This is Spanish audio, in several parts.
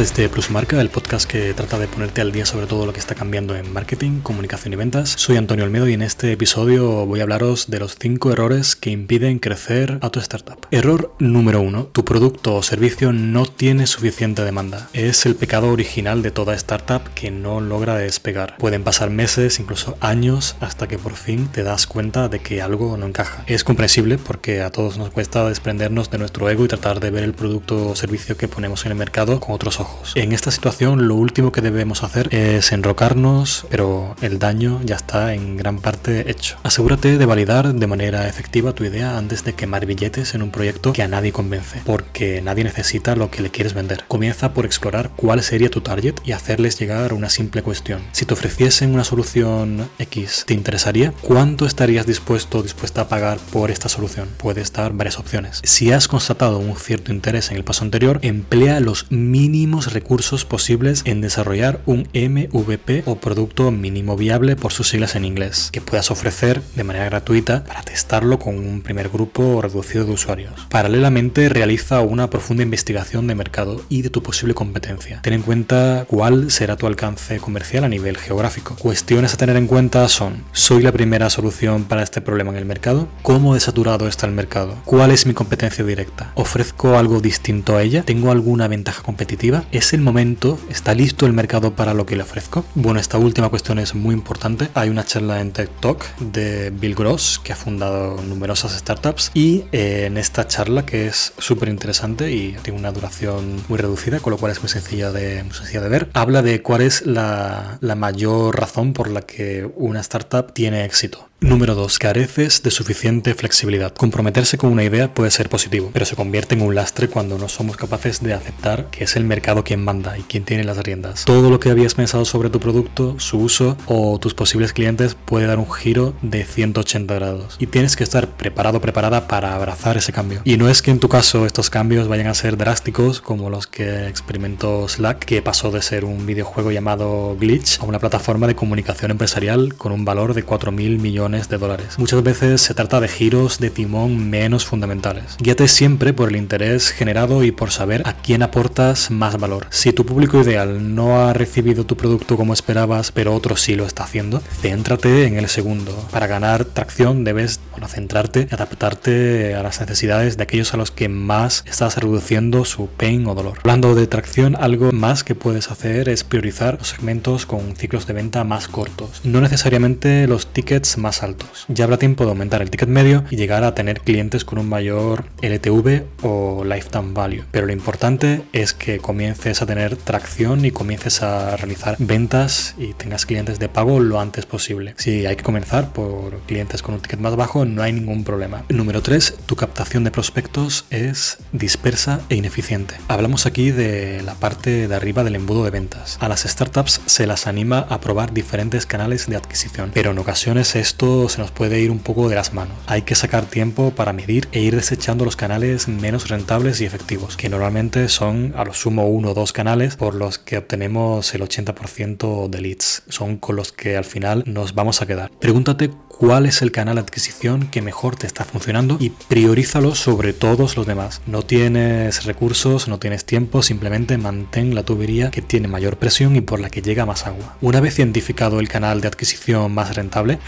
desde Plusmarca, el podcast que trata de ponerte al día sobre todo lo que está cambiando en marketing, comunicación y ventas. Soy Antonio Olmedo y en este episodio voy a hablaros de los 5 errores que impiden crecer a tu startup. Error número 1. Tu producto o servicio no tiene suficiente demanda. Es el pecado original de toda startup que no logra despegar. Pueden pasar meses, incluso años, hasta que por fin te das cuenta de que algo no encaja. Es comprensible porque a todos nos cuesta desprendernos de nuestro ego y tratar de ver el producto o servicio que ponemos en el mercado con otros ojos. En esta situación lo último que debemos hacer es enrocarnos, pero el daño ya está en gran parte hecho. Asegúrate de validar de manera efectiva tu idea antes de quemar billetes en un proyecto que a nadie convence, porque nadie necesita lo que le quieres vender. Comienza por explorar cuál sería tu target y hacerles llegar una simple cuestión. Si te ofreciesen una solución X, ¿te interesaría? ¿Cuánto estarías dispuesto o dispuesta a pagar por esta solución? Puedes dar varias opciones. Si has constatado un cierto interés en el paso anterior, emplea los mínimos recursos posibles en desarrollar un MVP o producto mínimo viable por sus siglas en inglés, que puedas ofrecer de manera gratuita para testarlo con un primer grupo reducido de usuarios. Paralelamente, realiza una profunda investigación de mercado y de tu posible competencia. Ten en cuenta cuál será tu alcance comercial a nivel geográfico. Cuestiones a tener en cuenta son, ¿soy la primera solución para este problema en el mercado? ¿Cómo desaturado está el mercado? ¿Cuál es mi competencia directa? ¿Ofrezco algo distinto a ella? ¿Tengo alguna ventaja competitiva? ¿Es el momento? ¿Está listo el mercado para lo que le ofrezco? Bueno, esta última cuestión es muy importante. Hay una charla en TED Talk de Bill Gross, que ha fundado numerosas startups, y eh, en esta charla, que es súper interesante y tiene una duración muy reducida, con lo cual es muy sencilla de, sencilla de ver, habla de cuál es la, la mayor razón por la que una startup tiene éxito. Número 2. Careces de suficiente flexibilidad. Comprometerse con una idea puede ser positivo, pero se convierte en un lastre cuando no somos capaces de aceptar que es el mercado quien manda y quien tiene las riendas. Todo lo que habías pensado sobre tu producto, su uso o tus posibles clientes puede dar un giro de 180 grados y tienes que estar preparado preparada para abrazar ese cambio. Y no es que en tu caso estos cambios vayan a ser drásticos como los que experimentó Slack, que pasó de ser un videojuego llamado Glitch a una plataforma de comunicación empresarial con un valor de 4.000 millones de dólares. Muchas veces se trata de giros de timón menos fundamentales. Guíate siempre por el interés generado y por saber a quién aportas más valor. Si tu público ideal no ha recibido tu producto como esperabas, pero otro sí lo está haciendo, céntrate en el segundo. Para ganar tracción debes bueno, centrarte y adaptarte a las necesidades de aquellos a los que más estás reduciendo su pain o dolor. Hablando de tracción, algo más que puedes hacer es priorizar los segmentos con ciclos de venta más cortos. No necesariamente los tickets más altos. Ya habrá tiempo de aumentar el ticket medio y llegar a tener clientes con un mayor LTV o lifetime value. Pero lo importante es que comiences a tener tracción y comiences a realizar ventas y tengas clientes de pago lo antes posible. Si hay que comenzar por clientes con un ticket más bajo, no hay ningún problema. Número 3. Tu captación de prospectos es dispersa e ineficiente. Hablamos aquí de la parte de arriba del embudo de ventas. A las startups se las anima a probar diferentes canales de adquisición, pero en ocasiones esto se nos puede ir un poco de las manos. Hay que sacar tiempo para medir e ir desechando los canales menos rentables y efectivos, que normalmente son a lo sumo uno o dos canales por los que obtenemos el 80% de leads. Son con los que al final nos vamos a quedar. Pregúntate cuál es el canal de adquisición que mejor te está funcionando y priorízalo sobre todos los demás. No tienes recursos, no tienes tiempo, simplemente mantén la tubería que tiene mayor presión y por la que llega más agua. Una vez identificado el canal de adquisición más rentable,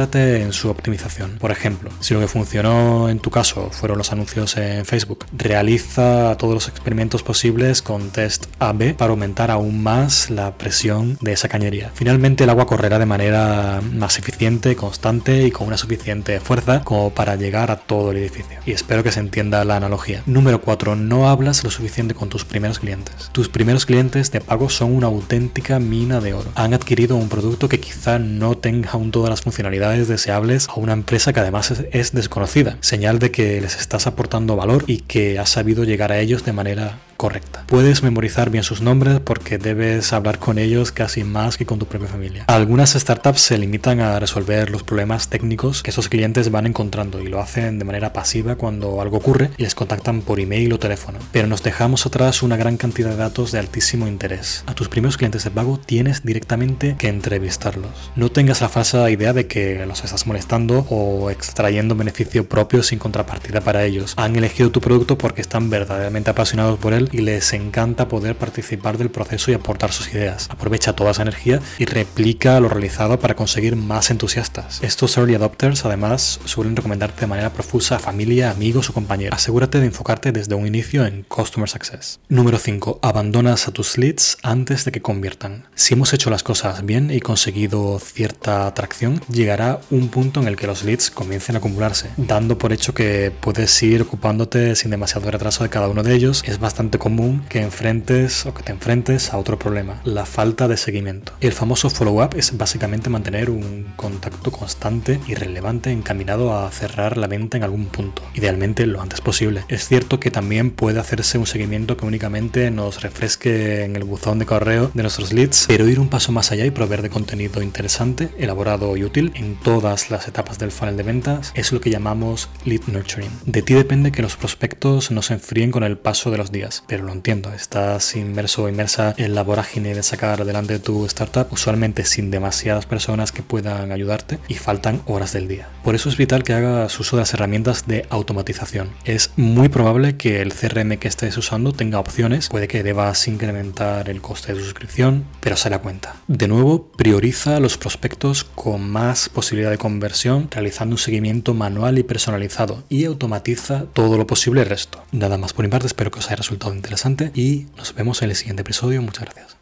en su optimización. Por ejemplo, si lo que funcionó en tu caso fueron los anuncios en Facebook, realiza todos los experimentos posibles con test AB para aumentar aún más la presión de esa cañería. Finalmente el agua correrá de manera más eficiente, constante y con una suficiente fuerza como para llegar a todo el edificio. Y espero que se entienda la analogía. Número 4. No hablas lo suficiente con tus primeros clientes. Tus primeros clientes de pago son una auténtica mina de oro. Han adquirido un producto que quizá no tenga aún todas las funcionalidades deseables a una empresa que además es, es desconocida. Señal de que les estás aportando valor y que has sabido llegar a ellos de manera correcta. Puedes memorizar bien sus nombres porque debes hablar con ellos casi más que con tu propia familia. Algunas startups se limitan a resolver los problemas técnicos que esos clientes van encontrando y lo hacen de manera pasiva cuando algo ocurre y les contactan por email o teléfono. Pero nos dejamos atrás una gran cantidad de datos de altísimo interés. A tus primeros clientes de pago tienes directamente que entrevistarlos. No tengas la falsa idea de que los estás molestando o extrayendo beneficio propio sin contrapartida para ellos. Han elegido tu producto porque están verdaderamente apasionados por él y les encanta poder participar del proceso y aportar sus ideas. Aprovecha toda esa energía y replica lo realizado para conseguir más entusiastas. Estos early adopters además suelen recomendarte de manera profusa a familia, amigos o compañeros. Asegúrate de enfocarte desde un inicio en Customer Success. Número 5. Abandonas a tus leads antes de que conviertan. Si hemos hecho las cosas bien y conseguido cierta atracción, llegará un punto en el que los leads comiencen a acumularse, dando por hecho que puedes ir ocupándote sin demasiado retraso de cada uno de ellos. Es bastante común que enfrentes o que te enfrentes a otro problema, la falta de seguimiento. El famoso follow-up es básicamente mantener un contacto constante y relevante encaminado a cerrar la venta en algún punto, idealmente lo antes posible. Es cierto que también puede hacerse un seguimiento que únicamente nos refresque en el buzón de correo de nuestros leads, pero ir un paso más allá y proveer de contenido interesante, elaborado y útil en todas las etapas del funnel de ventas es lo que llamamos lead nurturing. De ti depende que los prospectos no se enfríen con el paso de los días, pero lo entiendo, estás inmerso o inmersa en la vorágine de sacar adelante tu startup, usualmente sin demasiadas personas que puedan ayudarte y faltan horas del día. Por eso es vital que hagas uso de las herramientas de automatización. Es muy probable que el CRM que estés usando tenga opciones, puede que debas incrementar el coste de suscripción, pero se la cuenta. De nuevo, prioriza los prospectos con más posibilidad de conversión, realizando un seguimiento manual y personalizado y automatiza todo lo posible el resto. Nada más por mi parte, espero que os haya resultado interesante y nos vemos en el siguiente episodio. Muchas gracias.